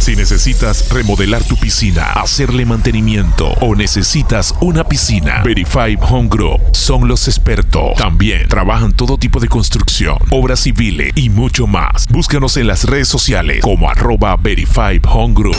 Si necesitas remodelar tu piscina, hacerle mantenimiento o necesitas una piscina, Verify Home Group son los expertos. También trabajan todo tipo de construcción, obras civiles y mucho más. Búscanos en las redes sociales como arroba Verify Home Group.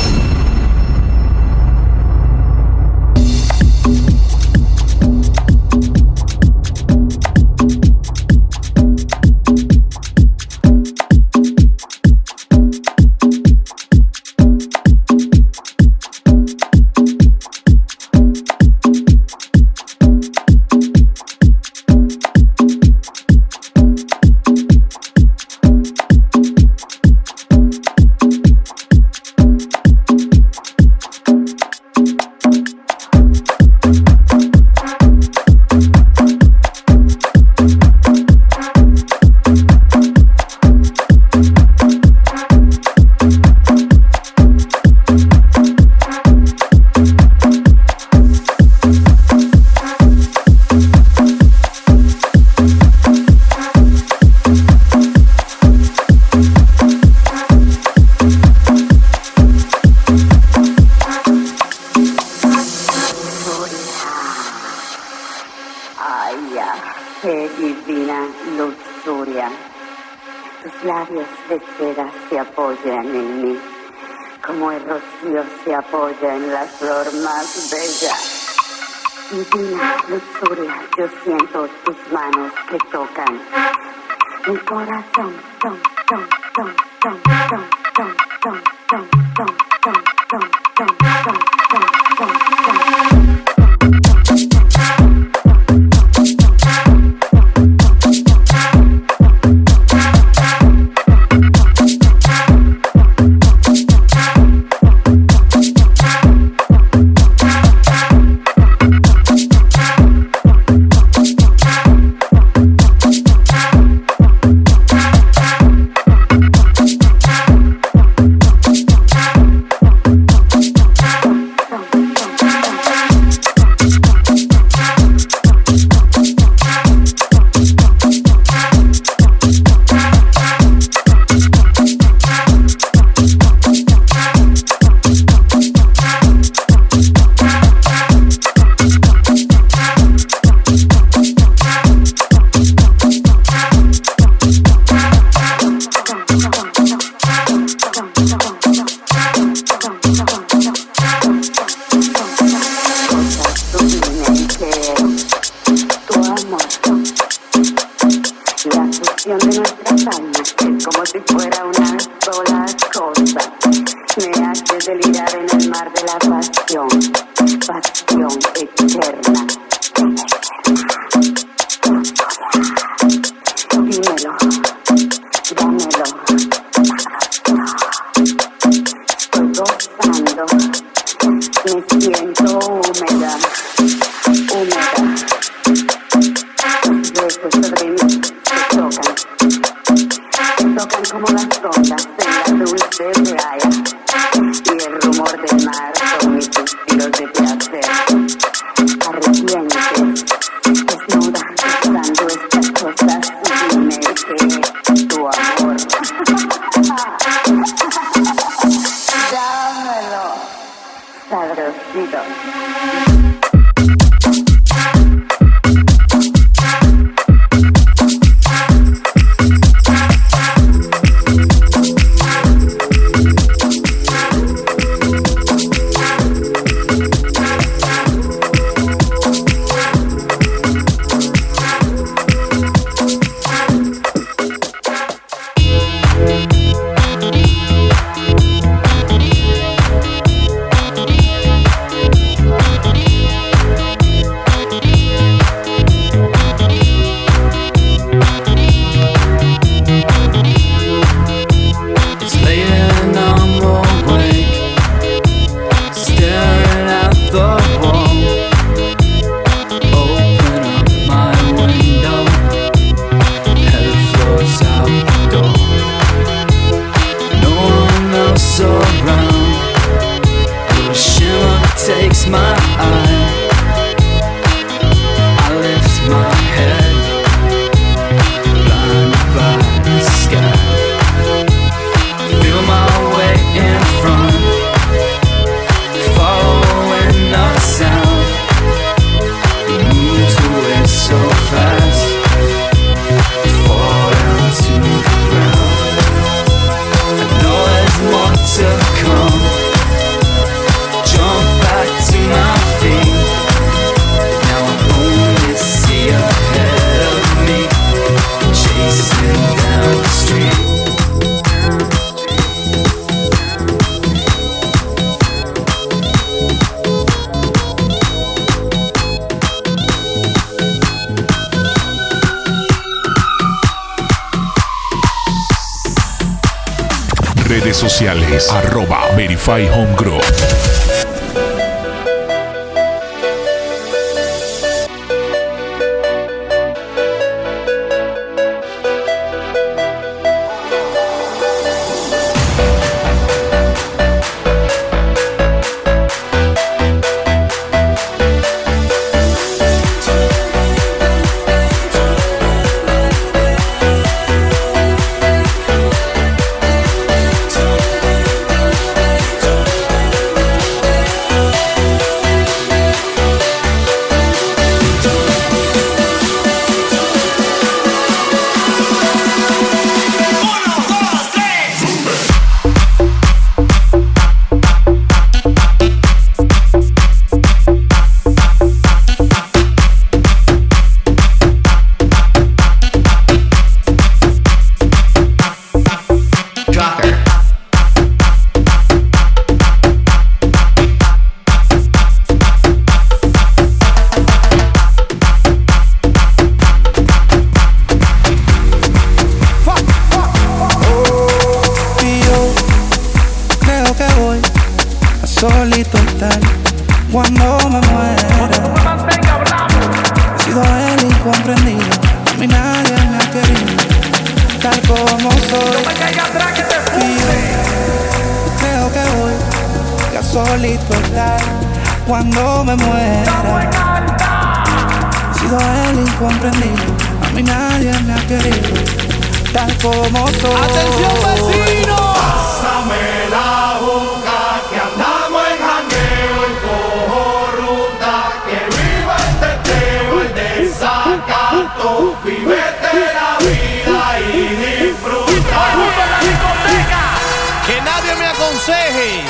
aconseje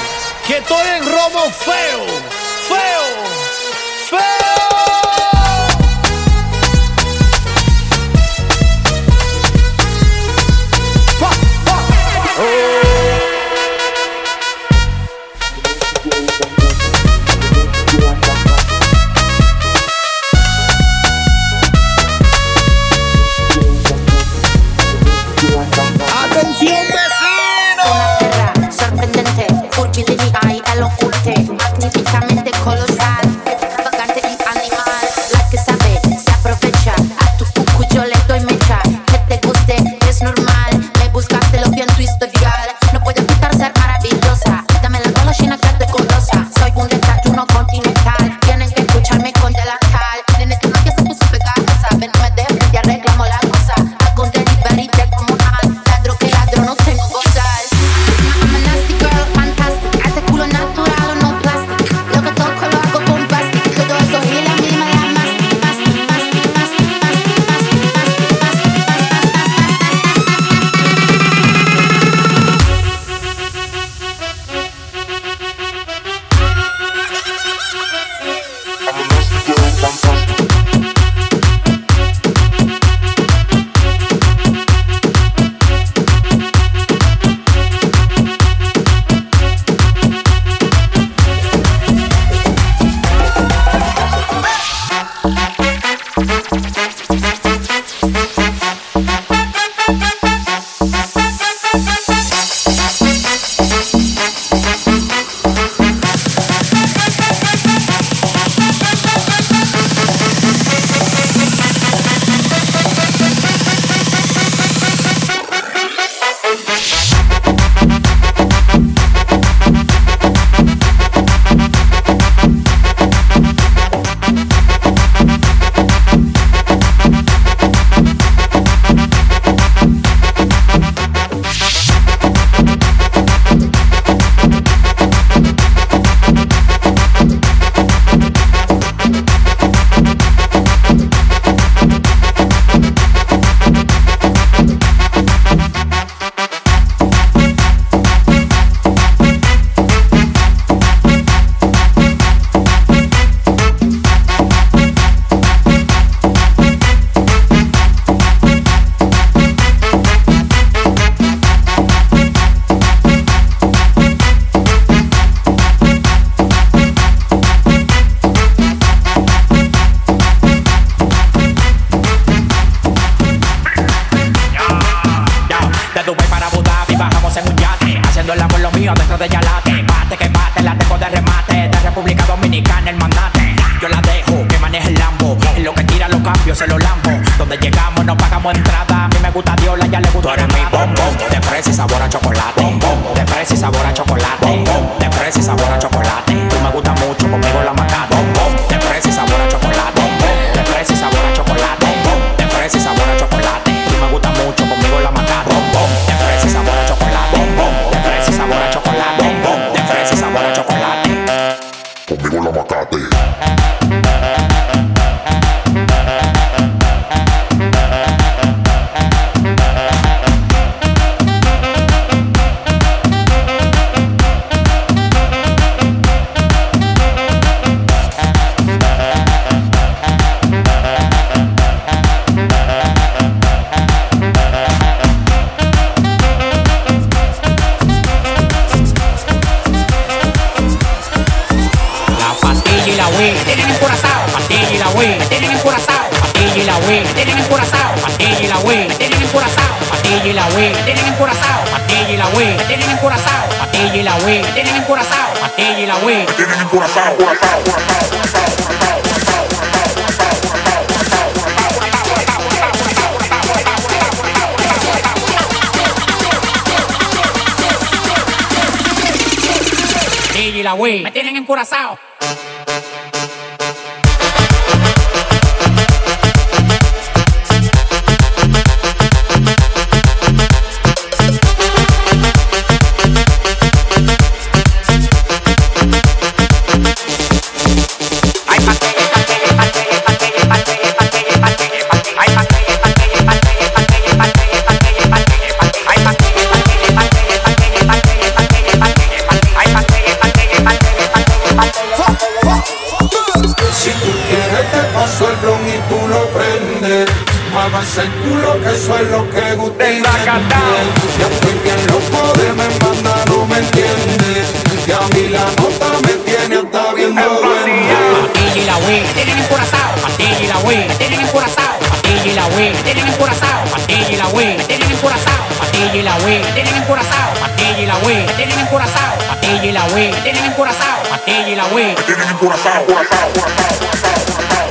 que estoy en romo feo, feo, feo. patilla y la wey, me tienen encorazado, patilla y la wey, me tienen encorazado, patilla y la wey, me tienen encorazado, patilla y la wey, me tienen encorazado, encorazado, encorazado, encorazado. y la. Me tienen encorazado. Muevas el culo que eso es lo que gusta y me. Ya estoy bien loco de me manda, no me entiendes Que a mí la nota me tiene hasta viendo duende Pastilla y la Wii me tienen encurazao. Pastilla y la Wii me tienen encurazao. Pastilla y la Wii me tienen encurazao. Pastilla y la Wii me tienen encurazao. Pastilla y la Wii me tienen encurazao. Pastilla y la Wii me tienen encurazao. Pastilla y la Wii me tienen encurazao. Pastilla y la Wii. Tienen encurazao, curazao, curazao.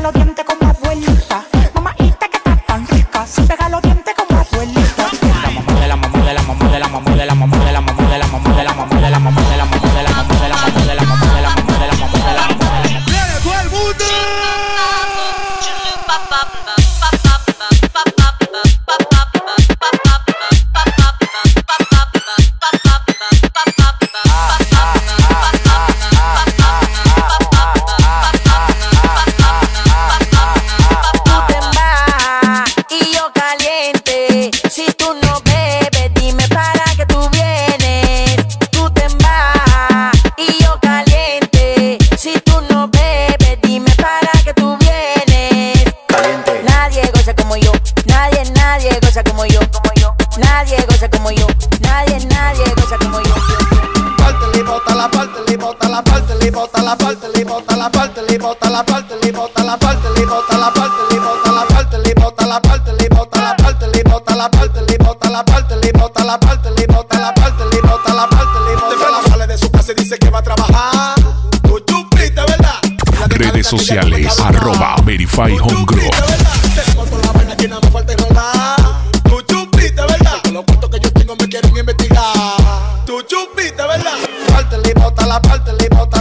los dientes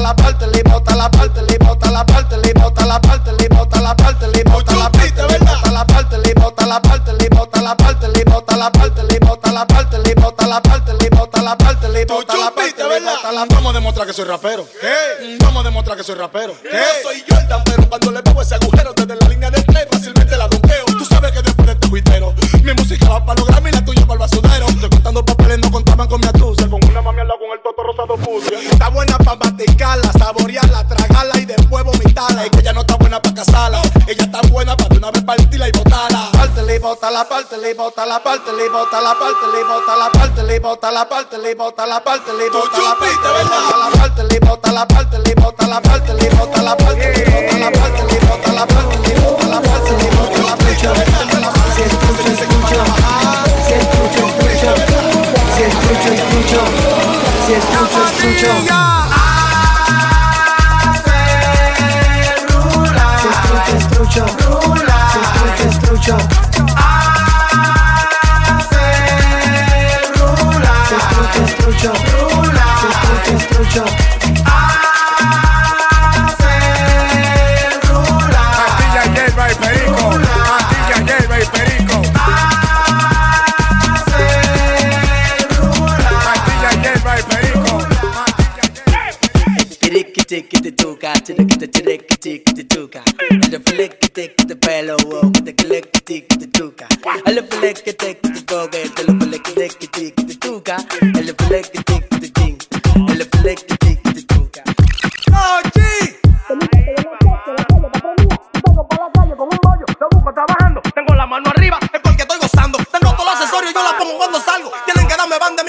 la parte, le bota la parte, le bota la parte, le bota la parte, le bota la parte, le bota la parte, le bota la parte, le bota la parte, le bota la parte, le bota la parte, le bota la parte, le bota la parte, le bota la parte, le bota la parte, le bota la Vamos a demostrar que soy rapero. ¿Qué? Vamos a demostrar que soy rapero. ¿Qué? Yo soy Jordan, cuando le pongo ese agujero desde la línea de play fácilmente la dompeo. Tú sabes que después de este juitero, mi música va para lograr conquistarla. Y que ella no está buena para casarla. Ella está buena para de una vez partirla y botarla. Pártela y bótala, pártela y bótala, pártela y bótala, pártela y bótala, pártela y bótala, pártela y bótala, pártela y bótala, pártela y bótala, pártela y bótala, pártela y bótala, pártela y bótala, pártela y bótala, pártela y bótala, pártela y bótala, pelek que te que toque, te lo pelek te te tuca, el pelek que te que el pelek te te tuca. ¡Oh! Vengo para la calle con un bollo, lo busco trabajando, tengo la mano arriba, es porque estoy gozando, tengo todo el accesorio y yo la pongo cuando salgo, tienen que darme banda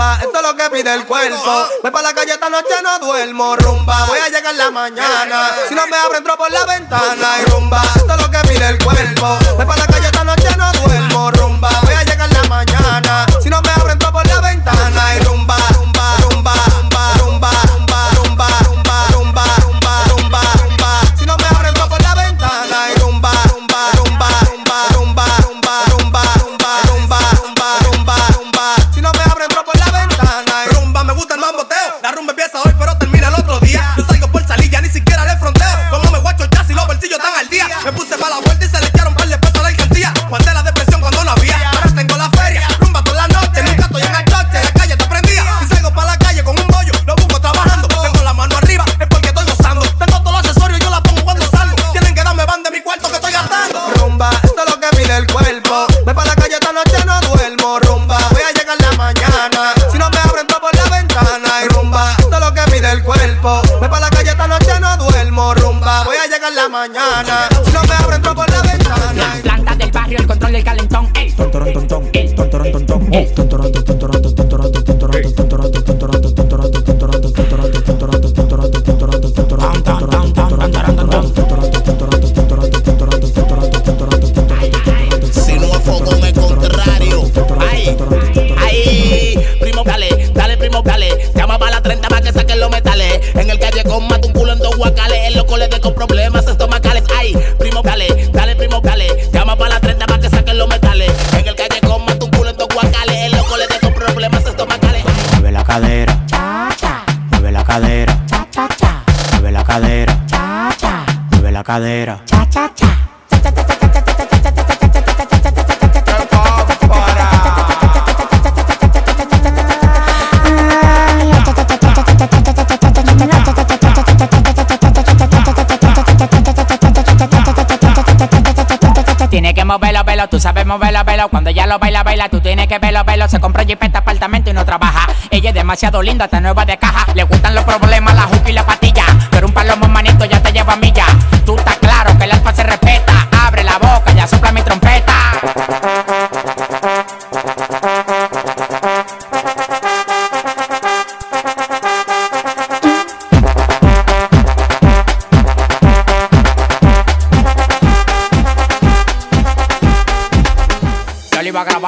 esto es lo que pide el cuerpo. Voy para la calle esta noche, no duermo, rumba. Voy a llegar en la mañana. Si no me abro, entro por la ventana y rumba. Esto es lo que pide el cuerpo. Voy para la calle esta noche, no duermo, rumba. Voy a llegar en la mañana. Si no me abro, Cuando ella lo baila, baila, tú tienes que verlo, verlo. Se compra jipeta, este apartamento y no trabaja. Ella es demasiado linda, está nueva de caja. Le gustan los problemas, la juca y la patilla. Pero un palo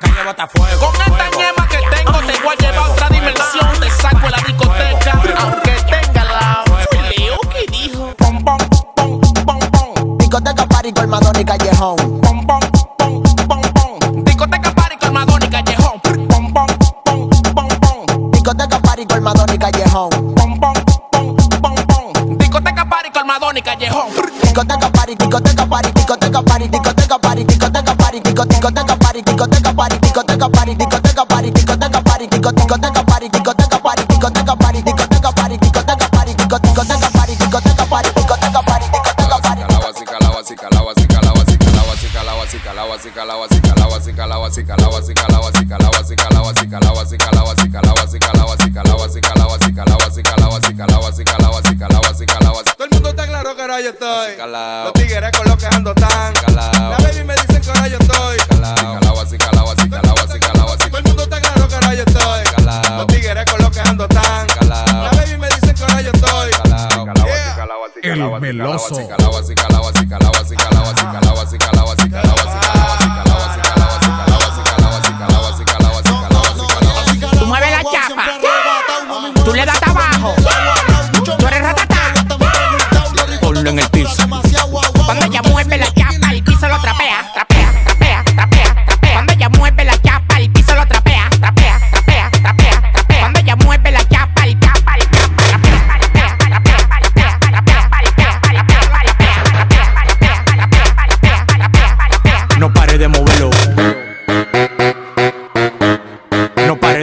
La calle bota fuego. Con esta ñema que tengo te voy a llevar a otra dimensión. Te saco de la discoteca, aunque tenga la Leo que dijo. Pom, pom, pom, pom, pom. Discoteca, party, colmadón y callejón. Pom, pom, pom, pom, pom. Discoteca, party, colmadón y callejón. Pom, pom, pom, pom, pom. Discoteca, party, colmadón y callejón. Pom, pom, pom, pom, pom. Discoteca, party, colmadón y callejón. Discoteca, party, discoteca, party, discoteca, party, discoteca, party, discoteca, party, disco- discoteca, party, meloso.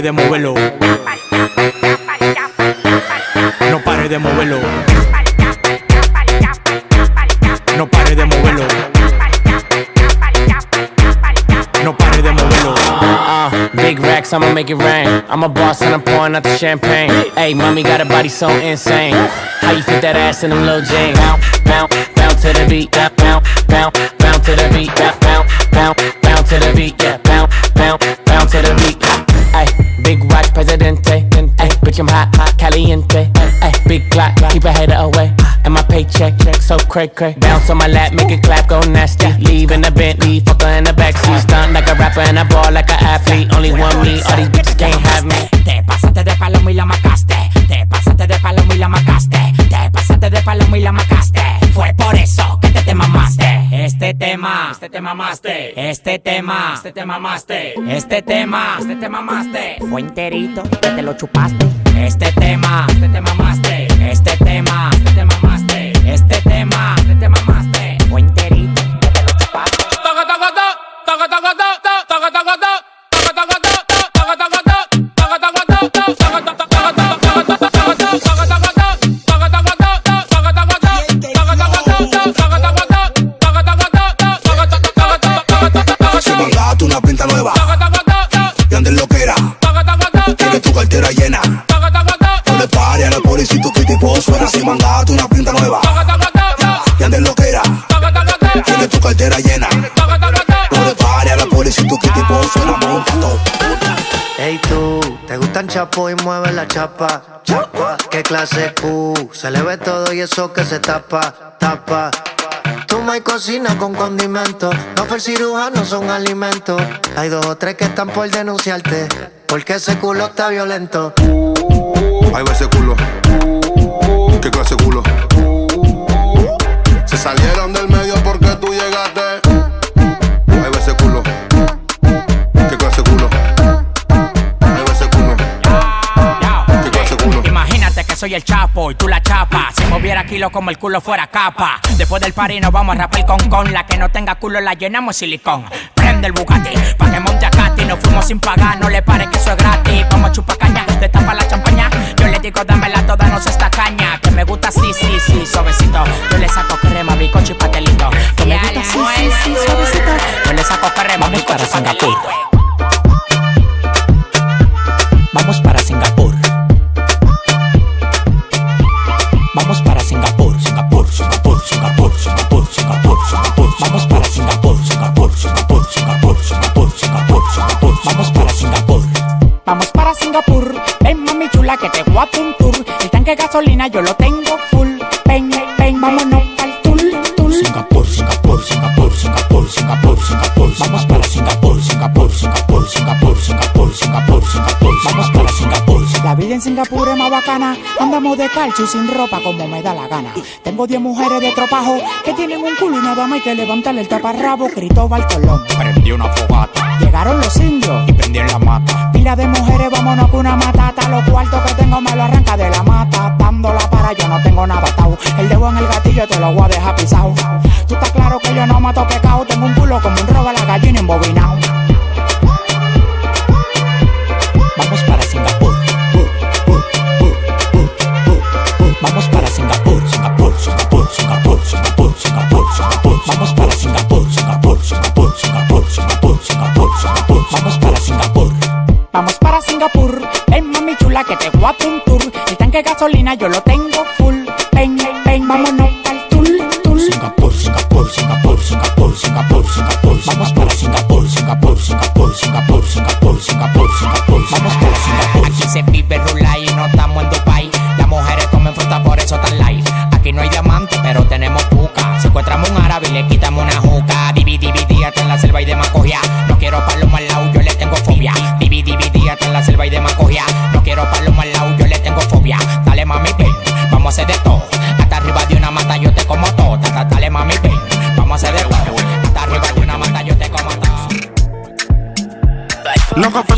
De moverlo. No pare de moverlo. No pare de moverlo. No pare de moverlo. Uh, big racks, I'ma make it rain. I'm a boss and I'm pouring out the champagne. Hey, mommy got a body so insane. How you fit that ass in them little jeans? Bounce, bounce, bounce to the beat. Bounce, bounce, bounce, to the beat. Bounce, bitch, I'm hot, hot, caliente. Ay, big clock, keep a header away. And my paycheck, check so cray cray. Bounce on my lap, make it clap, go nasty. Leave in the Bentley, fucker in the backseat. Stunt like a rapper and I ball like an athlete. Only one me, all these bitches can't have me. Te pasaste de palomo y la macaste. Te pasaste de palomo y la macaste. Te pasaste de palomo y la macaste. Fue por eso que te te mamaste. Este tema, este te mamaste. Este tema, este te mamaste. Este tema, este te mamaste. Fue enterito que te lo chupaste. Este tema, este te mamaste. Este tema, este tema, te mamaste. Fuente chapo y mueve la chapa? Chapa, ¿qué clase Q? Se le ve todo y eso que se tapa, tapa. Toma y cocina con condimento. No fue el cirujano, son alimentos. Hay dos o tres que están por denunciarte. Porque ese culo está violento. Ahí va ese culo. ¿Qué clase culo? Se salieron soy el chapo y tú la chapa. Si moviera kilo como el culo fuera capa. Después del party nos vamos a rapar con con. La que no tenga culo la llenamos silicón. Prende el Bugatti, pa' que monte a Katy. Nos fuimos sin pagar, no le pare que eso es gratis. Vamos a chupar caña, te tapa la champaña. Yo le digo, dámela toda, no se esta caña. Que me gusta sí, sí, sí, suavecito. Yo le saco crema, bicocho y pastelito. Que me gusta sí, sí, sí, suavecito. Yo le saco crema, bicocho y pastelito. Singapur, ven mami chula que te voy a un tour. El tanque de gasolina yo lo tengo full. Ven, ven, vámonos al tour, tour. Singapur, Singapur, Singapur, Singapur, Singapur, Singapur. Vamos para Singapur, Singapur, Singapur, Singapur, Singapur, Singapur, Singapur. Vamos para Singapur. La vida en Singapur es bacana. Andamos de calcio y sin ropa como me da la gana. Tengo 10 mujeres de tropajo que tienen un culo y nada más hay que levantarle el taparrabo. Cristóbal Colón. Prendí una fogata Llegaron los indios y prendí en la mata. Pila de mujeres, vámonos con una matata. Los cuartos que tengo me lo arranca de la mata. Dándola para yo no tengo nada atado. El dedo en el gatillo te lo voy a dejar pisado. Tú estás claro que yo no mato pecado. Tengo un culo como un robo a la gallina embobinado. Ven mami chula que te voy a un tour. El tanque gasolina yo lo tengo full. Ven, ven, vámonos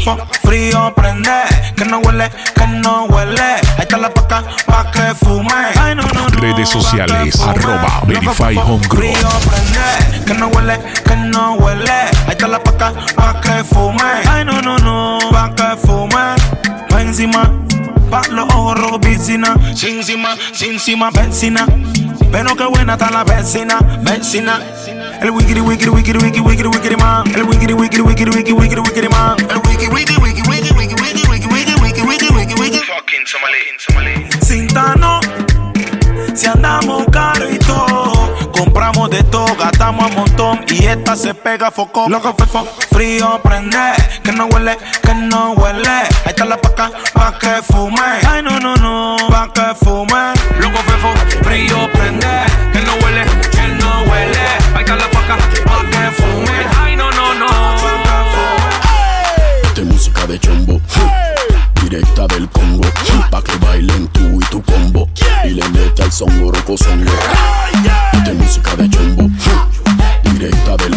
Loco frío prende, que no huele, que no huele. Ahí está la paca pa' que fume. Ay, no, no, no. Redes sociales, arroba Verify Home Group. Frío prende, que no huele, que no huele. Ahí está la paca pa' que fume. Ay, no, no, no, pa' que fume. Pa' encima, pa' los ojos rojos, piscina. Sin encima, sin encima, vecina. Pero qué buena está la vecina, vecina. El wikiri wikiri wikiri wikiri wikiri wikiri man. El wikiri wikiri wikiri wikiri wikiri wikiri man. El wiki wiki wiki wiki wiki wiki wiki wiki wiki wiki wiki wiki. Fucking Somali, Somali. Sintano, si andamos caro y todo, compramos de todo, gastamos a montón y esta se pega foco. Loco fefo, frío prende, que no huele, que no huele. Ahí está la paca pa' que fume. Ay no no no, pa' que fume. Loco fefo, frío prende, que no huele, Directa del Congo, pa' que bailen tú y tu combo. Y le meta el son oroco songo. De música de chombo. Directa del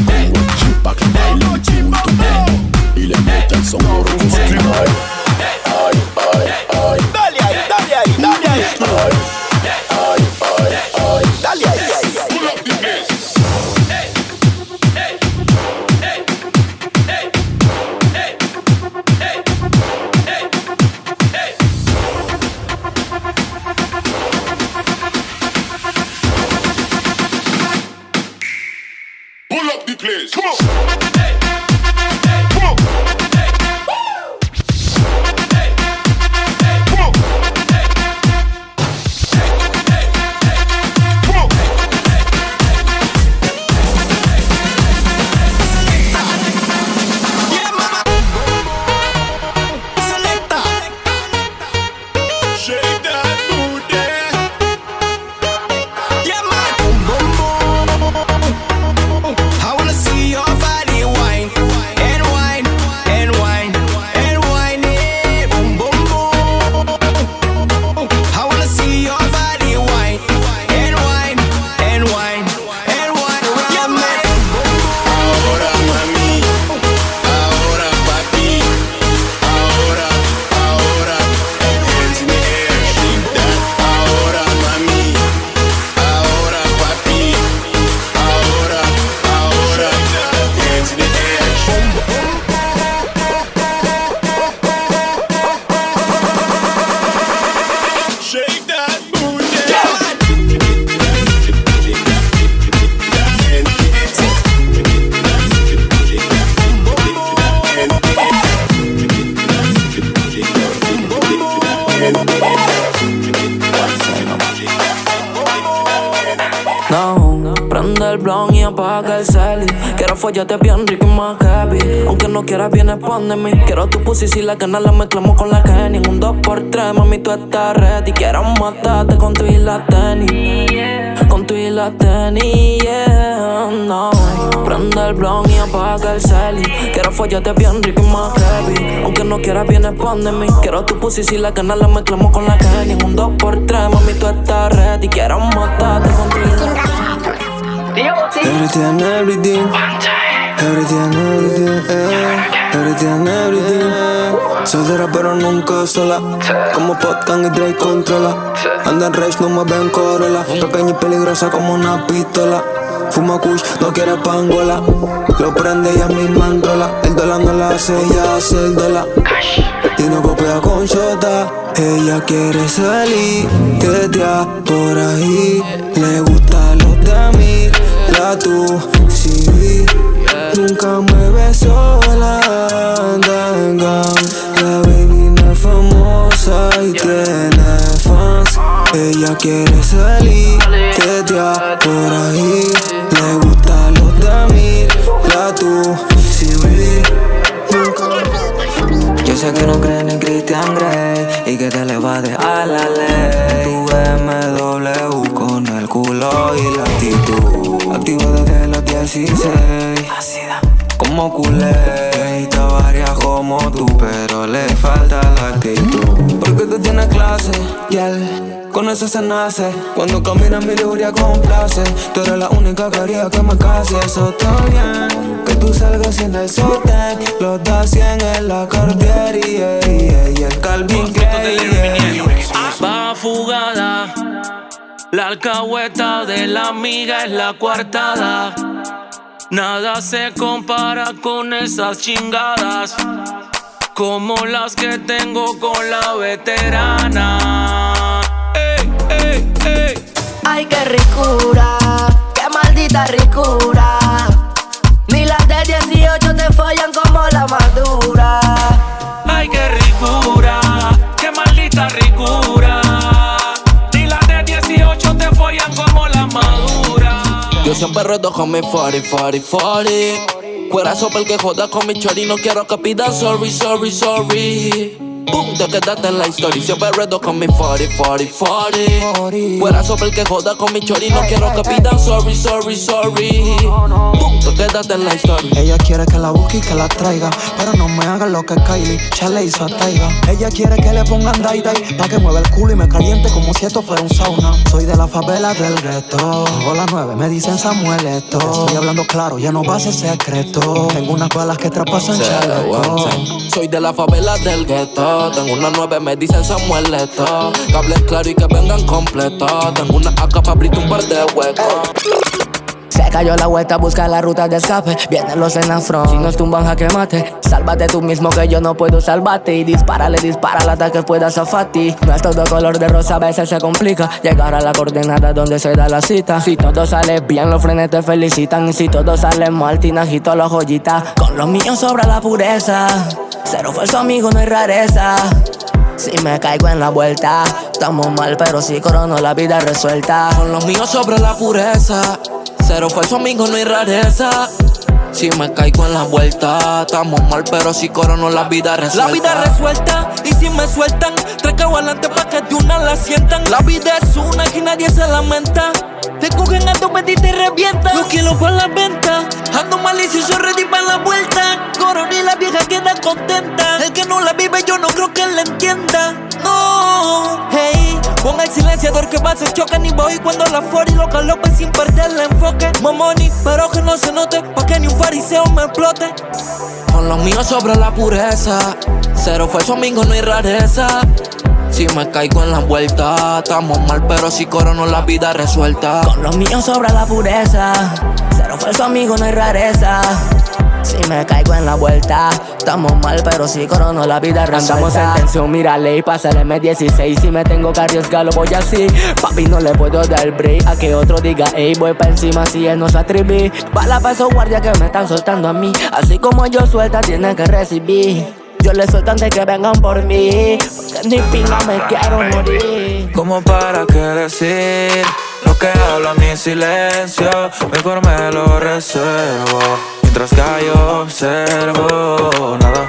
Pussy si la gana la mezclamos con la. En un 2x3, mami, tú estás ready. Quiero matarte con tu y la tenis. Con tu y la tenis, yeah. No, prende el blon y apaga el celi. Quiero follarte bien rico y más heavy. Aunque no quieras, vienes de. Quiero tu pussy si la gana la mezclamos con la. En un 2x3, mami, tú estás ready. Quiero matarte con tu y la Everything and everything. Everything everything. eh. Everything everything. Soltera pero nunca sola. Como Potcan y Drake controla. Anda en race, no me ven Corolla. Pequeña y peligrosa como una pistola. Fuma kush, no quiere pangola. Lo prende ella misma enrola. El dólar no la hace, ella hace el dólar. Y no copia con shota. Ella quiere salir, tetea por ahí. Le gusta los de mí, la tú, sí. Nunca mueve sola, anda. La baby no es famosa y tiene fans. Ella quiere salir, tetea por ahí. Le gusta los de mí, la tú, sí. Yo sé que no creen en Christian Grey y que te le va a dejar la ley. Tu BMW con el culo y la actitud. Activo desde los 16. Como culé. Y te varias como tú, pero le falta la actitud. Porque tú tienes clase, yal. Con eso se nace. Cuando caminas mi lujuria complace. Tú eres la única que haría que me case. Eso está bien. Que tú salgas sin el sostén. Los da 100 en la Cartier y, y, y el Calvin Klein. Va fugada. La alcahueta de la amiga es la coartada. Nada se compara con esas chingadas. Como las que tengo con la veterana. Ey, ey, ey. Ay, qué ricura, qué maldita ricura. Ni las de 18 te follan como la madura. Ay, qué ricura, Yo siempre reto con mi 40, 40, 40. Fuera sopa el que joda con mi chori, no quiero que pida sorry, sorry, sorry. Boom, te quedaste en la historia. Siempre reto con mi 40, 40, 40. Fuera sopa el que joda con mi chori, no quiero que pidan sorry, sorry, sorry. Boom, te quedaste en la historia. Ella quiere que la busque y que la traiga. Pero no me haga lo que Kylie Chale hizo a Taiga. Ella quiere que le pongan dai dai. Pa' que mueva el culo y me caliente como si esto fuera un sauna. Soy de la favela del gueto. Tengo las nueve, me dicen Samuel esto. Estoy hablando claro, ya no va a ser secreto. Tengo unas balas que traspasan chaleco. Soy de la favela del gueto. Tengo una nueve, me dicen Samuel esto. Que claro y que vengan completos. Tengo una AK para abrirte un par de huecos. Se cayó la vuelta, busca la ruta de escape. Vienen los en front. Si nos tumban, jaque mate. Sálvate tú mismo que yo no puedo salvarte. Y dispárale, dispara hasta que pueda zafati. No es todo color de rosa, a veces se complica. Llegar a la coordenada donde se da la cita. Si todo sale bien, los frenes te felicitan. Y si todo sale mal, tinajito la joyita. Con los míos sobra la pureza. Cero falso amigo, no hay rareza. Si me caigo en la vuelta, estamos mal, pero si corono la vida resuelta. Con los míos sobre la pureza. Cero falso amigo, no hay rareza. Si me caigo en la vuelta, estamos mal, pero si corono la vida resuelta. La vida resuelta, y si me sueltan, tres adelante pa' que de una la sientan. La vida es una y nadie se lamenta. Te cogen a tu y te revientan. Los kilos por la venta, ando malicioso, ready para la vuelta. Corona y la vieja queda contenta. El que no la vive, yo no creo que la entienda. No, hey, pon el silenciador que va a ser choque ni voy cuando la y lo galope sin perder el enfoque. Mamoni, pero que no se note, pa' que ni un me explote. Con los míos sobre la pureza. Cero falso amigo, no hay rareza. Si me caigo en la vuelta, estamos mal, pero si corono la vida resuelta. Con los míos sobra la pureza. Cero falso amigo, no hay rareza. Si me caigo en la vuelta, estamos mal, pero si corono la vida resuelta. Andamos en tensión, mírale y pásale M16. Si me tengo que arriesgar, lo voy así. Papi, no le puedo dar break a que otro diga, ey, voy pa' encima si él no se atreví. Bala pa' esos guardias que me están soltando a mí. Así como yo suelta, tienen que recibir. Yo les suelto antes que vengan por mí. Porque ni pinga me quiero morir. Como para qué decir lo que habla mi silencio, mejor me lo reservo. Mientras callo observo nada.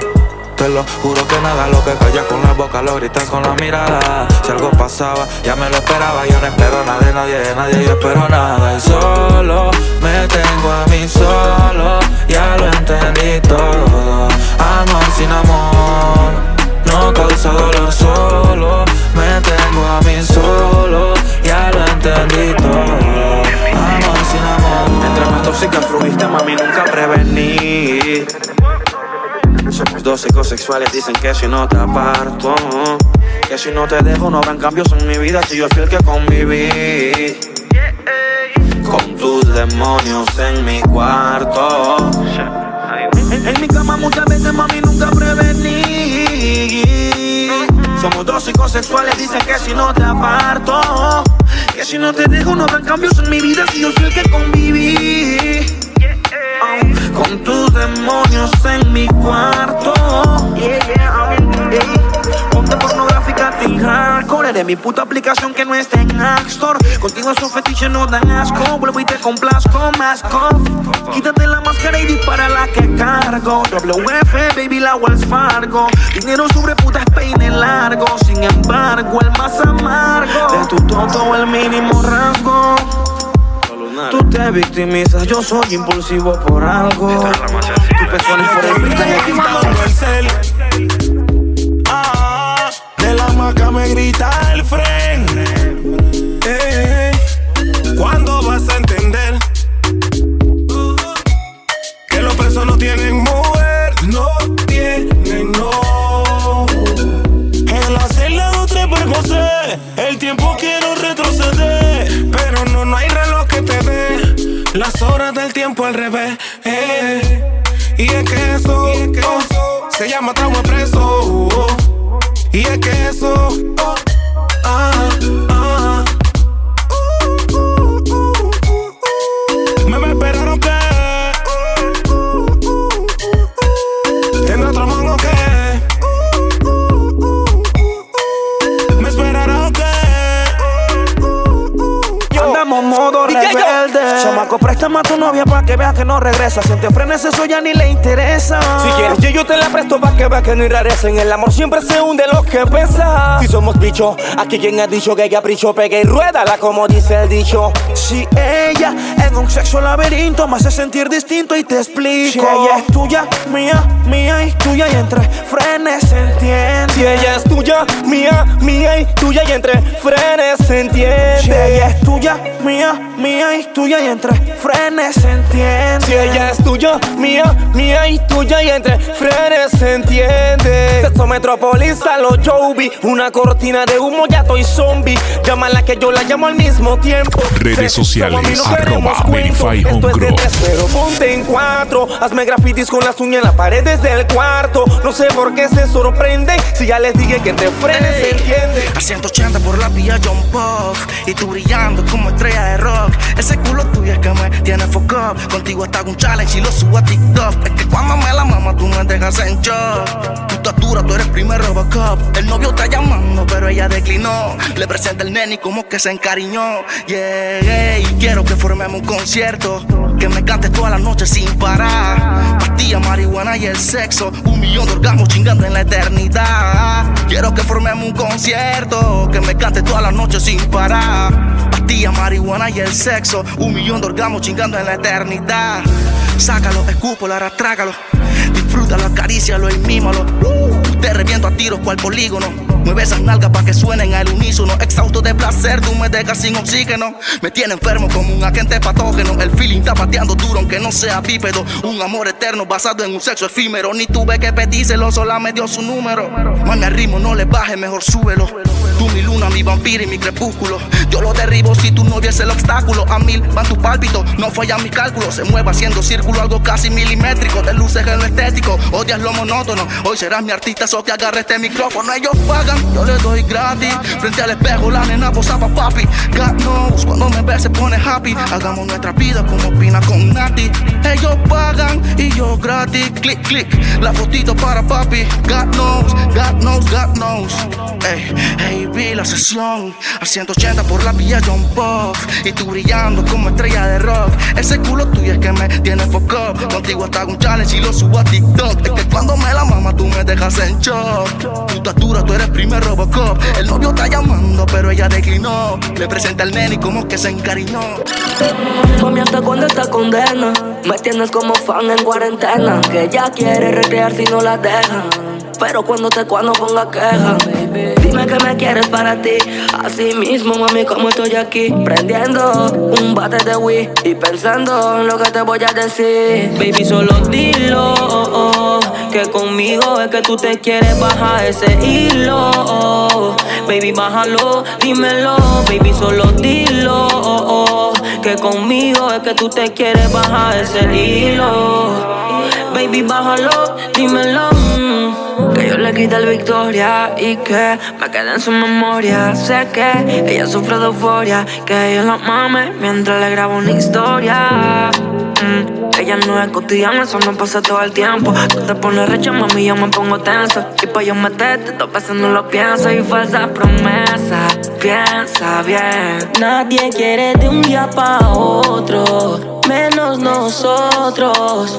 Te lo juro que nada, lo que callas con la boca lo gritas con la mirada. Si algo pasaba, ya me lo esperaba. Yo no espero nada de nadie, nadie, yo espero nada. Y solo me tengo a mí solo, ya lo entendí todo. Amor sin amor, no causa dolor solo. Me tengo a mí solo, ya lo entendí todo. Más tóxica fluiste, mami, nunca prevení. Somos dos psicosexuales, dicen que si no te aparto, que si no te dejo no habrán cambios en mi vida, si yo fui el que conviví. Con tus demonios en mi cuarto. En, en mi cama muchas veces, mami, nunca prevení. Somos dos psicosexuales, dicen que si no te aparto, que si no te dejo no habrán cambios en mi vida, si yo fui el que conviví. Con tus demonios en mi cuarto. Hardcore. Eres mi puta aplicación que no está en App Store. Contigo esos fetiches no dan asco. Vuelvo y te complazco más. Quítate la máscara y dispara la que cargo. WF, baby, la Wells Fargo. Dinero sobre putas peine largo. Sin embargo, el más amargo. De tu tonto el mínimo rasgo. Tú te victimizas, yo soy impulsivo por algo. Tu persona es por el maca me grita el friend. Eh, ¿Cuándo vas a entender que los presos no tienen mover? No tienen, no. En la celda de tres por José, el tiempo quiero retroceder. Pero no, no hay reloj que te dé las horas del tiempo al revés. Y es que eso, oh, se llama trauma preso. Y es que eso, oh, Préstame a tu novia para que veas que no regresa. Si te frenes, eso ya ni le interesa. Si quieres, yo, yo te la presto para que veas que no hay rareza. En el amor siempre se hunde lo que pesa. Si somos bichos, aquí quien ha dicho que capricho pegue y ruédala como dice el dicho. Si ella en un sexo laberinto me hace sentir distinto y te explico. Si ella es tuya, mía, mía y tuya y entre frenes se entiende. Si ella es tuya, mía, mía y tuya y entre frenes se entiende. Si ella es tuya, mía, mía y tuya y entre frenes se entiende. Si ella es tuya, mía, mía y tuya y entre frenes se entiende. Sexo Metropolis a los Joby, una cortina de humo ya estoy zombie. Llámala que yo la llamo al mismo tiempo. Redes sociales, no arroba. Verify Esto es de Group. tres, pero ponte en cuatro. Hazme grafitis con las uñas en las paredes del cuarto. No sé por qué se sorprende. Si ya les dije que entre frenes se entiende. A 180 por la vía John Puff Y tú brillando como estrella de rock Ese culo tuyo es que me tiene fuck up Contigo hasta un challenge y lo subo a TikTok. Es que cuando me la mama tú me dejas en shock. Tu estatura, tú eres primer Robocop. El novio está llamando pero ella declinó. Le presenta el nene y como que se encariñó. Yeah, y quiero que formemos un concierto. Que me cantes toda la noche sin parar marihuana y el sexo. Un millón de orgasmos chingando en la eternidad. Quiero que formemos un concierto Que me cantes toda la noche sin parar. Pastilla, marihuana y el sexo. Un millón de orgasmos chingando en la eternidad. Sácalo, escúpalo, ahora trágalo Disfrútalo, acarícialo y mímalo Te reviento a tiros cual polígono. Mueve esas nalgas para que suenen al unísono. Exhausto de placer, tú me dejas sin oxígeno. Me tiene enfermo como un agente patógeno. El feeling está pateando duro aunque no sea bípedo. Un amor eterno basado en un sexo efímero. Ni tuve que pedírselo, sola me dio su número. Mami, al ritmo no le baje, mejor súbelo Tú mi luna, mi vampiro y mi crepúsculo Yo lo derribo si tu novia es el obstáculo A mil van tus pálpitos, no fallan mis cálculos Se mueve haciendo círculo, algo casi milimétrico De luces en estético, odias lo monótono Hoy serás mi artista, so que agarre este micrófono Ellos pagan, yo les doy gratis Frente al espejo la nena posaba papi God knows, cuando me bebé se pone happy. Hagamos nuestra vida como Pina con Nati. Ellos pagan y yo gratis. Click, click, la fotito para papi. God knows, God knows, God knows. Ey, hey, vi la sesión a 180 por la vía John Pop. Y tú brillando como estrella de rock. Ese culo tuyo es que me tiene foco. Contigo hasta un challenge y lo subo a TikTok. Es que cuando me la mama tú me dejas en shock. Tu estatura, tú eres primer Robocop. El novio está llamando, pero ella declinó. Le presenta al nene y como que se encariñó. Mami, hasta cuando esta condena me tienes como fan en cuarentena. Que ella quiere recrear si no la dejan. Pero cuando te cuando ponga queja, dime que me quieres para ti. Así mismo, mami, como estoy aquí, prendiendo un bate de Wii y pensando en lo que te voy a decir. Baby, solo dilo que conmigo es que tú te quieres bajar ese hilo. Baby, bájalo, dímelo, baby, solo dilo que conmigo es que tú te quieres bajar ese hilo. Baby, bájalo, dímelo. Que yo le quité el Victoria y que me quede en su memoria. Sé que ella sufre de euforia, que yo la mame mientras le grabo una historia. Mm, Ella no es cotidiana, eso no pasa todo el tiempo. Tú te pones recha, mami, yo me pongo tenso. Y pa' yo meterte, dos veces no lo pienso. Y falsa promesa, piensa bien. Nadie quiere de un día pa' otro, menos nosotros.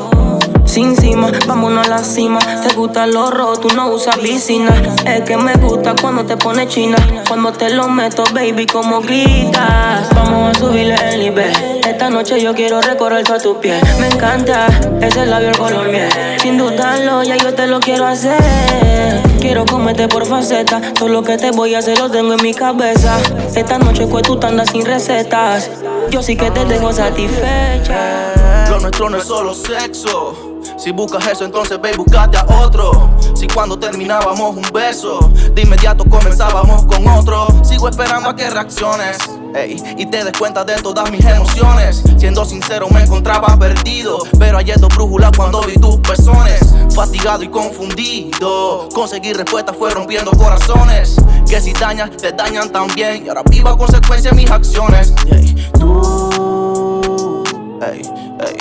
Sin cima, vámonos a la cima. Te gusta lo rojo, tú no usas piscina. Es que me gusta cuando te pones china. Cuando te lo meto, baby, como gritas. Vamos a subirle el nivel. Esta noche yo quiero recorrer toda tu piel. Me encanta ese labio el color miel. Sin dudarlo, ya yo te lo quiero hacer. Quiero comerte por faceta. Todo lo que te voy a hacer lo tengo en mi cabeza. Esta noche tú te andas sin recetas. Yo sí que te dejo satisfecha. Lo nuestro no es solo sexo. Si buscas eso, entonces ve y buscate a otro. Si cuando terminábamos un beso, de inmediato comenzábamos con otro. Sigo esperando a que reacciones. ey, y te des cuenta de todas mis emociones. Siendo sincero, me encontraba perdido. Pero ayer dos brújulas cuando vi tus pezones. Fatigado y confundido. Conseguir respuestas fue rompiendo corazones. Que si dañan, te dañan también. Y ahora vivo a consecuencia mis acciones. Ey, tú, ey, ey,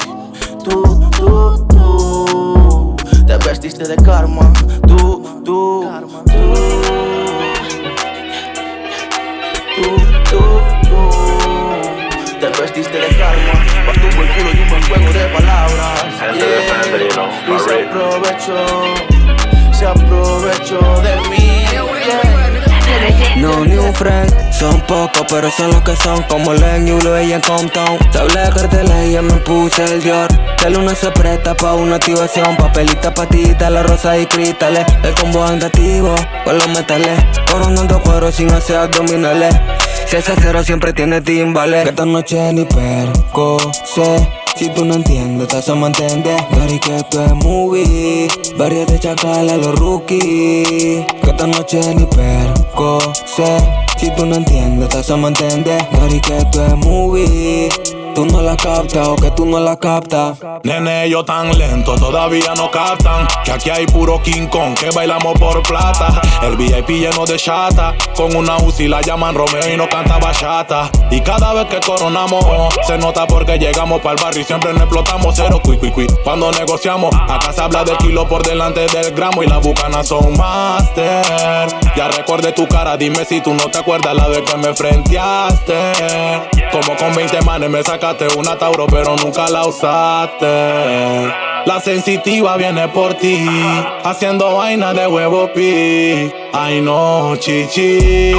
tú, tú, tú. Te vestiste de karma. Tú, tú, tú, tú, tú. Te vestiste de karma. Vas tu buen culo y un buen juego de palabras. Yeah. Y se aprovechó, se aprovechó de mí. No new friends, son pocos pero son los que son Como Len y Ulo y en Compton. Te hablé de carteles y ya me puse el Dior. El uno se presta pa' una activación. Papelita, patita, la rosa y cristales. El combo andativo con los metales. Coronando cuero sin hacer abdominales. Si ese cero siempre tiene timbales. Que esta noche ni perco sé si tú no entiendes, te hacemos entender. Dari que esto es movie. Varios de chacal a los rookies. Que esta noche ni perco sé. Si tú no entiendes, te hacemos entender. Dari que esto es movie Tú no la captas o que tú no la captas. Nene, yo tan lento, todavía no captan Que aquí hay puro King Kong, que bailamos por plata. El VIP lleno de chata Con una UCI la llaman Romeo y no canta bachata. Y cada vez que coronamos Se nota porque llegamos para el barrio y siempre nos explotamos. Cero cui cui cui Cuando negociamos Acá se habla del kilo por delante del gramo Y las bucanas son master Ya recuerde tu cara, dime si tú no te acuerdas La vez que me frenteaste. Como con 20 manes me sacaste una Tauro pero nunca la usaste. La sensitiva viene por ti Haciendo vaina de huevo pi. Ay no, chichi.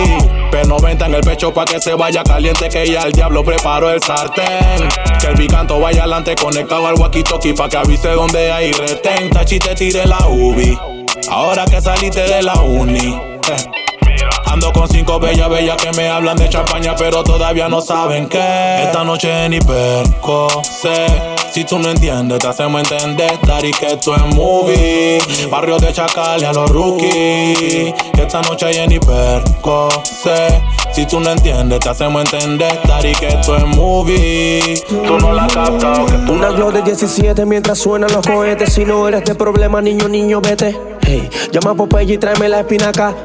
P90 en el pecho pa' que se vaya caliente Que ya el diablo preparó el sartén. Que el bicanto vaya adelante conectado al walkie-talkie Pa' que avise donde hay retén. Tachi te tire la ubi Ahora que saliste de la uni eh. Ando con cinco bellas, bellas que me hablan de champaña, pero todavía no saben que esta noche ni perco sé. Si tú no entiendes, te hacemos entender. Dari que esto es movie. Barrio de Chacal y a los rookies. Esta noche hay ni perco sé. Si tú no entiendes, te hacemos entender. Dari que esto es movie. Tú no la captas. Una glow de 17 mientras suenan los cohetes. Si no eres de problema, niño, niño, vete. Hey, llama a Popeye y tráeme la espinaca.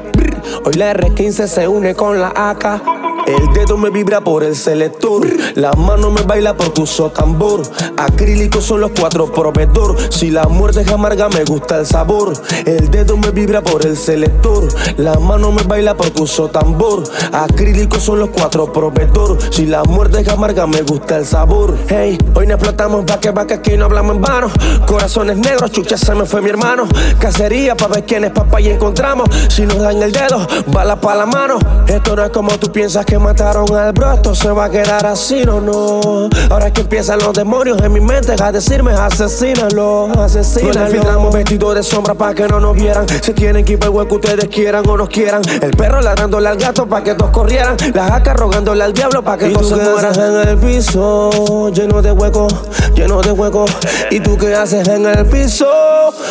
Hoy la R15 se une con la AK. El dedo me vibra por el selector. La mano me baila porque uso tambor. Acrílicos son los cuatro proveedor. Si la muerte es amarga, me gusta el sabor. El dedo me vibra por el selector. La mano me baila porque uso tambor. Acrílicos son los cuatro proveedor. Si la muerte es amarga, me gusta el sabor. Hey, hoy no explotamos va que va que aquí no hablamos en vano. Corazones negros, chucha, se me fue mi hermano. Cacería para ver quién es papá y encontramos. Si nos dan el dedo, bala pa' la mano. Esto no es como tú piensas que mataron al bro. Esto se va a quedar así, no, no. Ahora es que empiezan los demonios en mi mente a decirme asesínalo, asesínalo. Nos infiltramos vestidos de sombra para que no nos vieran. Se tienen que ir el hueco ustedes quieran o nos quieran. El perro ladrándole al gato para que todos corrieran. La jaca rogándole al diablo para que todos se mueran. en el piso, lleno de huecos, lleno de huecos. ¿Y tú qué haces en el piso?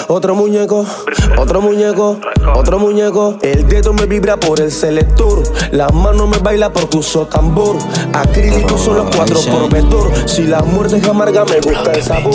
Otro muñeco, otro muñeco, otro muñeco. El dedo me vibra por el selector. La mano me baila porque uso tambor. Acrílicos son los cuatro proveedor. Si la muerte es amarga, me gusta el sabor.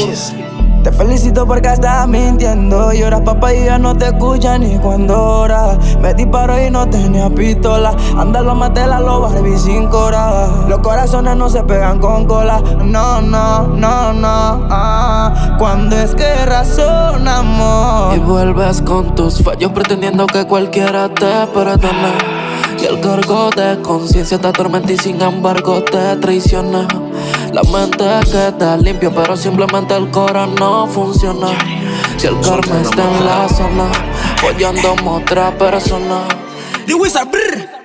Te felicito porque estás mintiendo. Y ahora papá y ya no te escucha ni cuando ora. Me disparo y no tenía pistola. Anda lo maté la loba, Barbie sin cora. Los corazones no se pegan con cola. No, no, no, no. Ah. Cuando es que razonamos. Y vuelves con tus fallos pretendiendo que cualquiera te perdone. Y el cargo de conciencia te atormenta y sin embargo te traiciona. La mente queda limpio, pero simplemente el cora no funciona. Si el karma está en la zona, follando otra persona.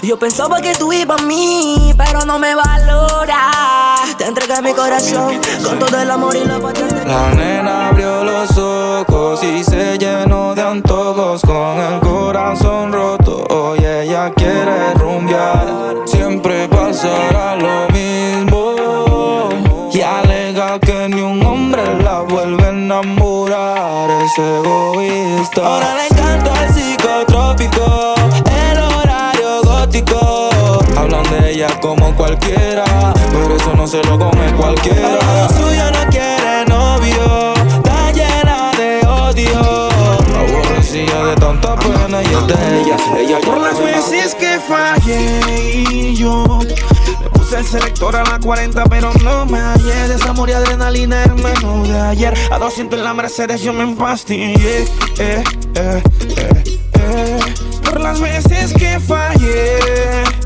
Yo pensaba que tú ibas a mí, pero no me valora. Te entregué mi corazón con todo el amor y la patria. La nena abrió los ojos y se llenó de antojos con el corazón roto. Hoy ella quiere rumbear, siempre pasará lo mismo. Y alega que ni un hombre la vuelve a enamorar, es egoísta. Como cualquiera, pero eso no se lo come cualquiera. Ahora suyo no quiere novio, está llena de odio. Aborrecida de tanta pena y es de ella. Ella Por las veces que fallé y yo le puse el selector a la 40, pero no me hallé. De ese amor y adrenalina el menú de ayer. A 200 en la Mercedes yo me empastillé. Eh, eh, eh, eh. Por las veces que fallé.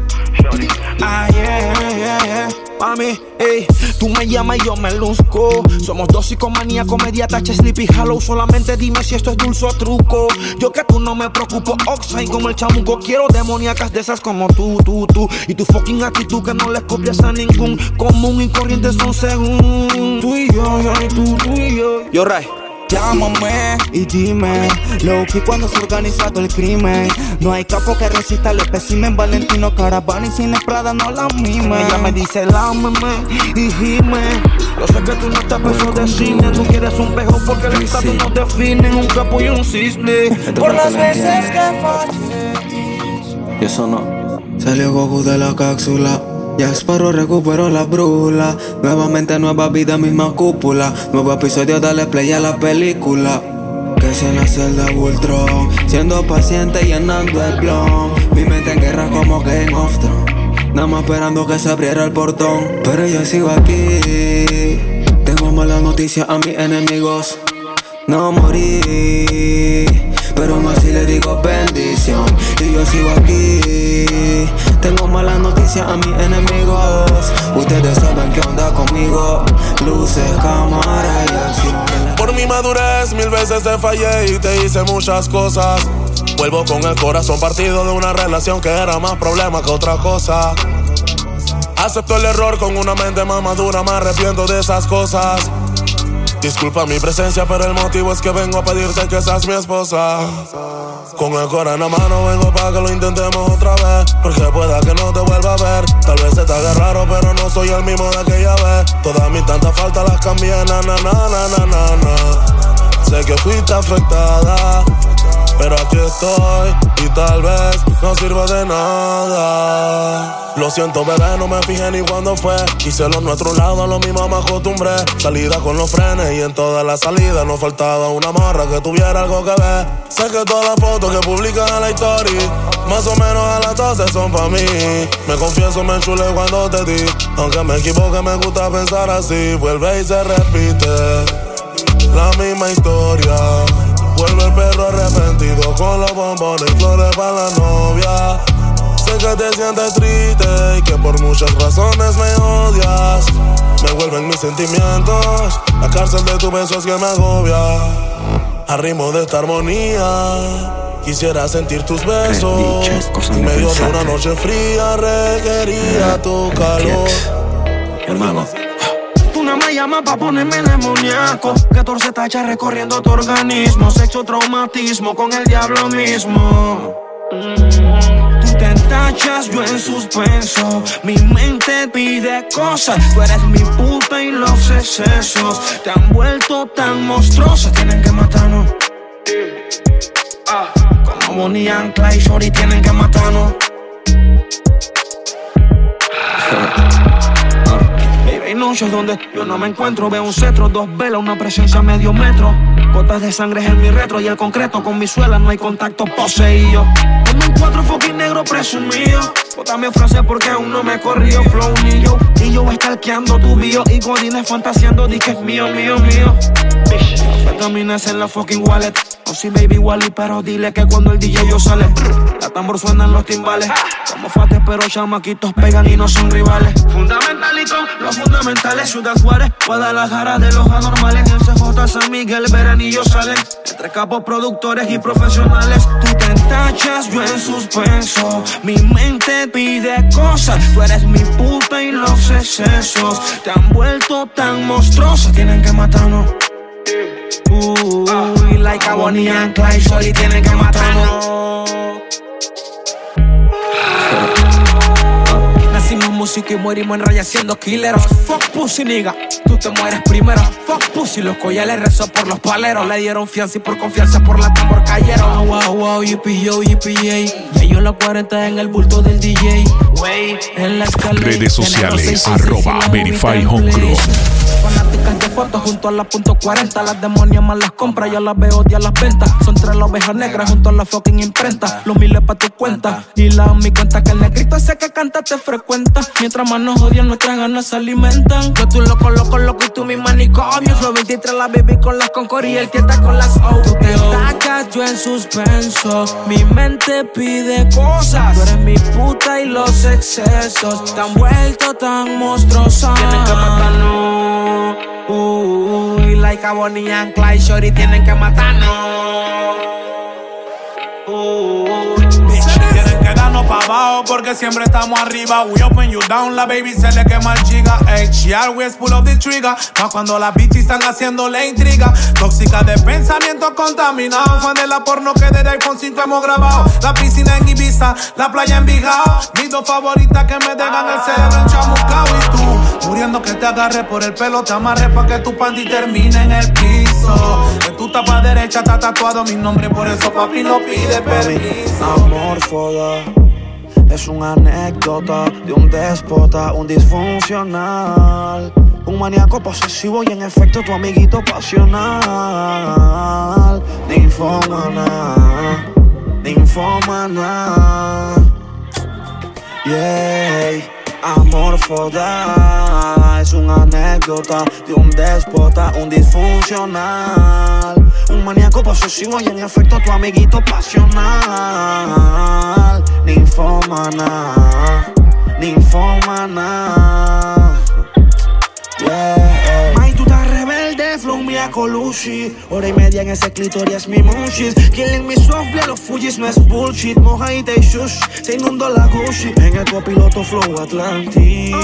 Yeah, yeah, yeah. Mami, ey, tú me llamas y yo me luzco. Somos dos psicomanía, comedia, tache, sleepy, hollow. Solamente dime si esto es dulce o truco. Yo que tú no me preocupo, Oxide como el chamuco. Quiero demoníacas de esas como tú, tú, tú. Y tu fucking actitud que no les copias a ningún. Común y corriente son según. Tú y yo, yo y tú, tú y yo. Yo, Ray. Llámame y dime. Lo que cuando se ha organizado el crimen. No hay capo que resista el espécimen Valentino Caravana y sin Prada no la mime. Ella me dice lámeme y gime Yo sé que tú no estás peso de cine. Tú quieres un pejo porque el estatus no define. Un capo y un cisne. Por las veces que fallé. Y eso no. Salió Goku de la cápsula ya espero recupero la brula. Nuevamente nueva vida, misma cúpula. Nuevo episodio, dale play a la película. Que se la celda Ultron. Siendo paciente y llenando el blon. Mi mente en guerra como Game of Thrones. Nada más esperando que se abriera el portón. Pero yo sigo aquí. Tengo malas noticias a mis enemigos. No morí. Pero aún así le digo bendición. Y yo sigo aquí Tengo malas noticias a mis enemigos. Ustedes saben qué onda conmigo. Luces, cámara y acción. Por mi madurez mil veces te fallé y te hice muchas cosas. Vuelvo con el corazón partido de una relación que era más problema que otra cosa. Acepto el error con una mente más madura, me arrepiento de esas cosas Disculpa mi presencia, pero el motivo es que vengo a pedirte que seas mi esposa. Con el corazón en la mano vengo para que lo intentemos otra vez. Porque pueda que no te vuelva a ver. Tal vez se te haga raro, pero no soy el mismo de aquella vez. Todas mis tantas faltas las cambié, na na na na na. na. Sé que fuiste afectada, pero aquí estoy y tal vez no sirva de nada. Lo siento, bebé, no me fijé ni cuándo fue. Hice lo nuestro lado, lo mismo me acostumbré. Salida con los frenes y en todas las salidas nos faltaba una morra que tuviera algo que ver. Sé que todas las fotos que publican en la historia, más o menos a las 12 son pa' mí. Me confieso, me enchulé cuando te di. Aunque me equivoque, me gusta pensar así. Vuelve y se repite la misma historia. Vuelve el perro arrepentido con los bombones y flores para la novia. Sé que te sientes triste y que por muchas razones me odias. Me vuelven mis sentimientos, la cárcel de tu beso es que me agobia. A ritmo de esta armonía, quisiera sentir tus besos. En medio de una noche fría, requería tu calor. Hermano. Llamas pa' ponerme demoníaco 14 tachas recorriendo tu organismo. Sexo traumatismo con el diablo mismo. Tú te tachas, yo en suspenso. Mi mente pide cosas. Tú eres mi puta y los excesos. Te han vuelto tan monstruosa Tienen que matarnos. Como Bonnie and Clyde, Shorty tienen que matarnos hay noches donde yo no me encuentro. Veo un cetro, dos velas, una presencia medio metro. Gotas de sangre en mi retro y el concreto con mi suela no hay contacto poseído. Tengo un cuatro fucking negro presumido. Bótame frase porque aún no me he corrido. Flow ni yo. Y yo estalqueando tu bio y godines fantaseando. Di que es mío, mío, mío. Vitaminas en la fucking wallet. O si baby Wally, pero dile que cuando el DJ yo sale, la tambor suenan los timbales. Como fates, pero chamaquitos pegan y no son rivales. Fundamentalito, los fundamentales, Ciudad Juárez, Guadalajara de los anormales. En CJ San Miguel, Veranillo salen. Entre capos, productores y profesionales. Tú te entachas, yo en suspenso. Mi mente pide cosas. Tú eres mi puta y los excesos te han vuelto tan monstruosa. Tienen que matarnos. Uy, like a Bonnie and Clyde, Shorty tienen que matarnos. Nacimos música y morimos en raya siendo killeros. Fuck pussy, nigga, tú te mueres primero. Fuck pussy, loco, ya le rezó por los paleros. Le dieron fianza y por confianza por la tambor cayeron. Wow, wow, wow, yippee yo, yippee yo la 40 en el bulto del DJ. Wey, en la escalera. Redes sociales, arroba Verify Home junto a la punto 40. Las demonias más las compras, yo las veo ya las ventas. Son tres las ovejas negras junto a la fucking imprenta. Los miles pa' tu cuenta. Y la mi cuenta que el negrito ese que canta te frecuenta. Mientras más nos odian, nuestras ganas se alimentan. Yo tú loco, loco, loco y tú mi manicomio. Flow 23 la baby con las Concord y el tieta con las O. Tú te tacas, yo en suspenso. Mi mente pide cosas. Tú eres mi puta y los excesos te han vuelto tan monstruosa. Tienen que matarnos. Uy, like a Bonnie and Clyde, Shorty tienen que matarnos. Tienen darnos pa' abajo porque siempre estamos arriba. We open you down, la baby se le quema el chiga. Ey, she always pull up the trigger. Más cuando las bitches están haciéndole intriga. Tóxica de pensamientos contaminados. Fan de la porno que desde iPhone 5 hemos grabado. La piscina en Ibiza, la playa en Bijao. Mis dos favoritas que me dejan el cerebro enchamucado. Y tú, muriendo que te agarre por el pelo, te amarre pa' que tu panty termine en el piso. En tu tapa derecha está tatuado mi nombre, por eso papi no pide permiso. Amorfoda es una anécdota de un déspota, un disfuncional. Un maníaco posesivo y en efecto tu amiguito pasional. Ninfomana, ninfomana. Yeah, amorfoda es una anécdota de un déspota, un disfuncional. Un maníaco posesivo y en efecto tu amiguito pasional. Ninfomana, ninfomana. Yeah. May, tú estás rebelde, flow mía colushi. Hora y media en ese clitoris mi munchies. Killing me softly, los Fujis no es bullshit. Mojadita y shush, te inundo la Gucci. En el copiloto flow Atlantis.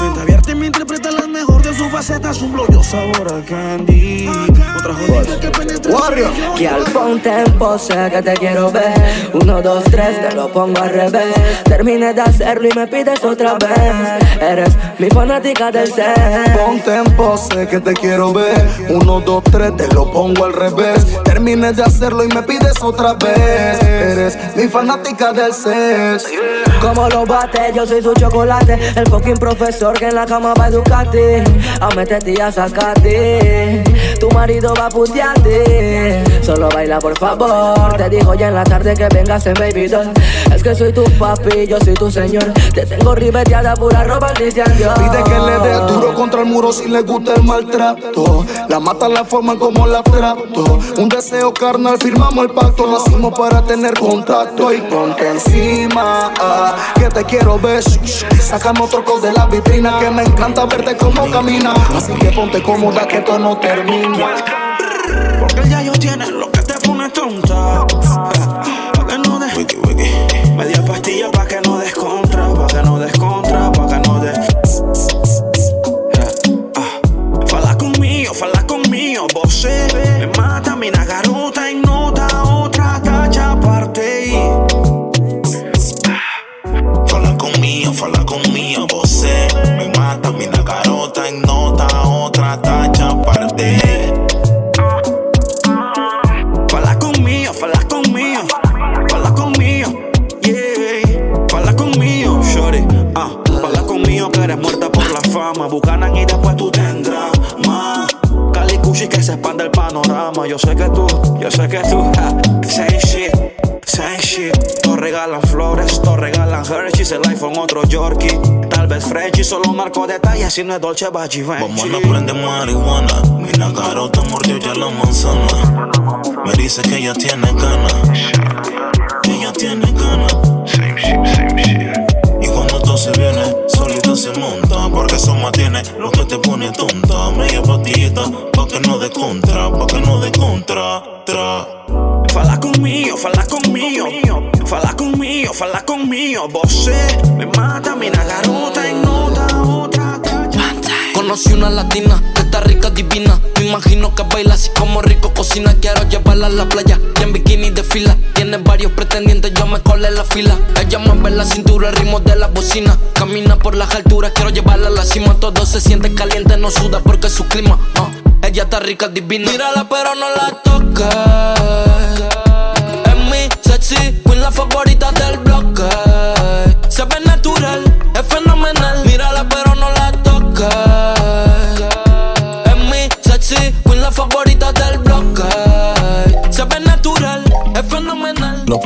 Mente abierta y me interpreta la mejor de sus facetas. Un blow yo sabor a candy. Otra jodida que penetra. Warrior. Que al pon tempo sé que te quiero ver. Uno, dos, tres, te lo pongo al revés. Terminé de hacerlo y me pides otra vez. Eres mi fanática del ser. Pon tempo, sé que te quiero ver. Uno, dos, tres, te lo pongo al revés. Termines de hacerlo y me pides otra vez. Eres mi fanática del sex. Como lo bate, yo soy su chocolate. El fucking profesor que en la cama va a educarte. A meterte y a sacarte. Tu marido va a putearte. Solo baila por favor. Te dijo ya en la tarde que vengas en Baby Doll. Es que soy tu papi, yo soy tu señor. Te tengo ribeteada pura ropa Cristian Dior. Pide que le dé duro contra el muro si le gusta el maltrato. La mata la forma como la trato. Un deseo carnal, firmamos el pacto. Nacimos para tener contacto y ponte encima. ah, que te quiero ver. Sacamos otro de la vitrina que me encanta verte como camina. Así que ponte cómoda que esto no termina. Porque ya yo tiene lo que te pone tonta. Pa' que no des. Media pastilla pa' que no des contra. Pa' que no des me mata, mina garota em nota, outra tacha aparte. Fala conmigo, fala conmigo, você me mata, mina garota em nota, outra tacha aparte. Se expande el panorama. Yo sé que tú, yo sé que tú, ja, same shit, same shit. Todos regalan flores, todos regalan Hershey's, el iPhone, otro Yorkie. Tal vez Frenchy, solo marco detalles si no es Dolce Baji Vamos a prender marihuana. Mina garota mordió ya la manzana. Me dice que ella tiene ganas. Ella tiene ganas. Y cuando todo se viene, se monta. Porque eso mantiene lo que te pone tonta. Media patita, pa' que no de contra, pa' que no de contra. Tra. Fala conmigo, fala conmigo, fala conmigo, fala conmigo. Você me mata, mina garota en nota, otra Conocí una latina está rica, divina. Me imagino que baila así como rico cocina. Quiero llevarla a la playa y en bikini de fila. Tiene varios pretendientes, yo me colé la fila. Ella mueve la cintura, el ritmo de la bocina. Camina por las alturas, quiero llevarla a la cima. Todo se siente caliente, no suda porque es su clima. ah. Ella está rica, divina. Mírala, pero no la toques. Es mi sexy queen, la favorita del bloque. Se ve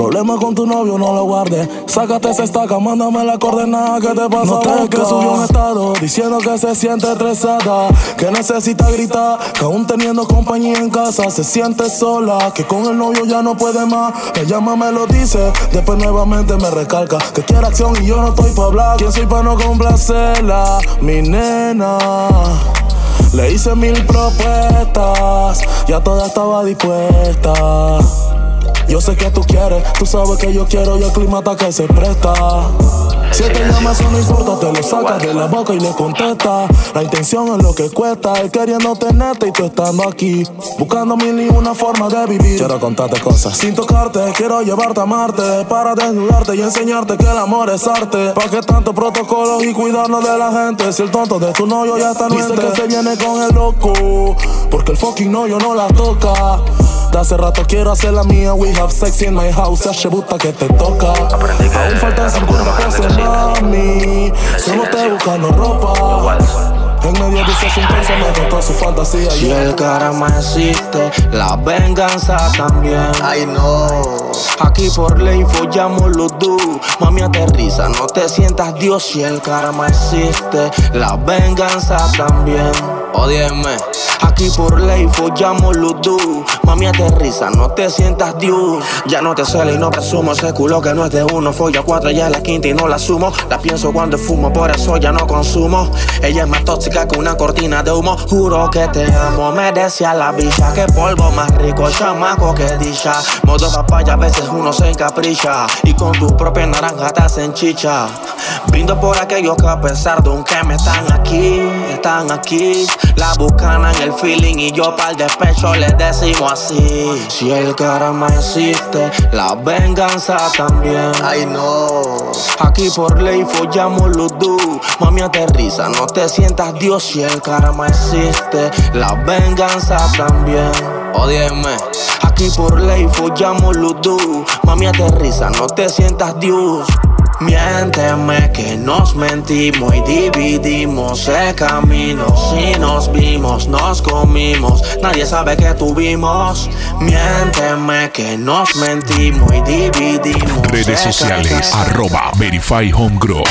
problemas con tu novio no lo guardes. Sácate esa estaca, mándame la coordenada que te pasa. No que subió un estado diciendo que se siente estresada, que necesita gritar, que aún teniendo compañía en casa se siente sola, que con el novio ya no puede más. Me llama, me lo dice, después nuevamente me recalca que quiere acción y yo no estoy pa' hablar. ¿Quién soy pa' no complacerla? Mi nena. Le hice mil propuestas, ya toda estaba dispuesta. Yo sé que tú quieres, tú sabes que yo quiero y el clima está que se presta. Si te llama, eso no importa, te lo sacas de la boca y le contesta. La intención es lo que cuesta, él queriendo tenerte y tú estando aquí. Buscando mil y una forma de vivir. Quiero contarte cosas sin tocarte, quiero llevarte a Marte. Para desnudarte y enseñarte que el amor es arte. ¿Para qué tanto protocolo y cuidarnos de la gente? Si el tonto de tu novio ya está Dice que se viene con el loco, porque el fucking novio no la toca. De hace rato quiero hacer la mía, we have sex in my house, ya buta que te toca. Aún faltan 50 pesos, mami, solo estoy buscando ropa. En medio de ese asunto me contó su fantasía. Si yeah. el karma existe, la venganza también. Ay no. Aquí por ley follamos los dos. Mami aterriza, no te sientas Dios. Si el karma existe, la venganza también. Ódieme. Aquí por ley follamos los dos. Mami aterriza, no te sientas Dios. Ya no te celo y no presumo. Ese culo que no es de uno. Folla cuatro, ya la quinta y no la sumo. La pienso cuando fumo, por eso ya no consumo. Ella es más tóxica que una cortina de humo. Juro que te amo. Me decía la bicha que polvo más rico, chamaco que dicha. Modo papaya, a veces uno se encapricha. Y con tu propia naranja te hacen chicha. Brindo por aquellos que a pesar de un que me están aquí, están aquí. La buscan en el feeling y yo para el despecho les decimos así. Si el karma existe, la venganza también. Ay no. Aquí por ley follamos los dos. Mami aterriza, no te sientas Dios si el karma existe, la venganza también. Odienme. Aquí por ley follamos los dos. Mami aterriza, no te sientas Dios. Miénteme que nos mentimos y dividimos el camino. Si nos vimos, nos comimos, nadie sabe que tuvimos. Miénteme que nos mentimos y dividimos. Redes sociales, arroba Verify Home Group.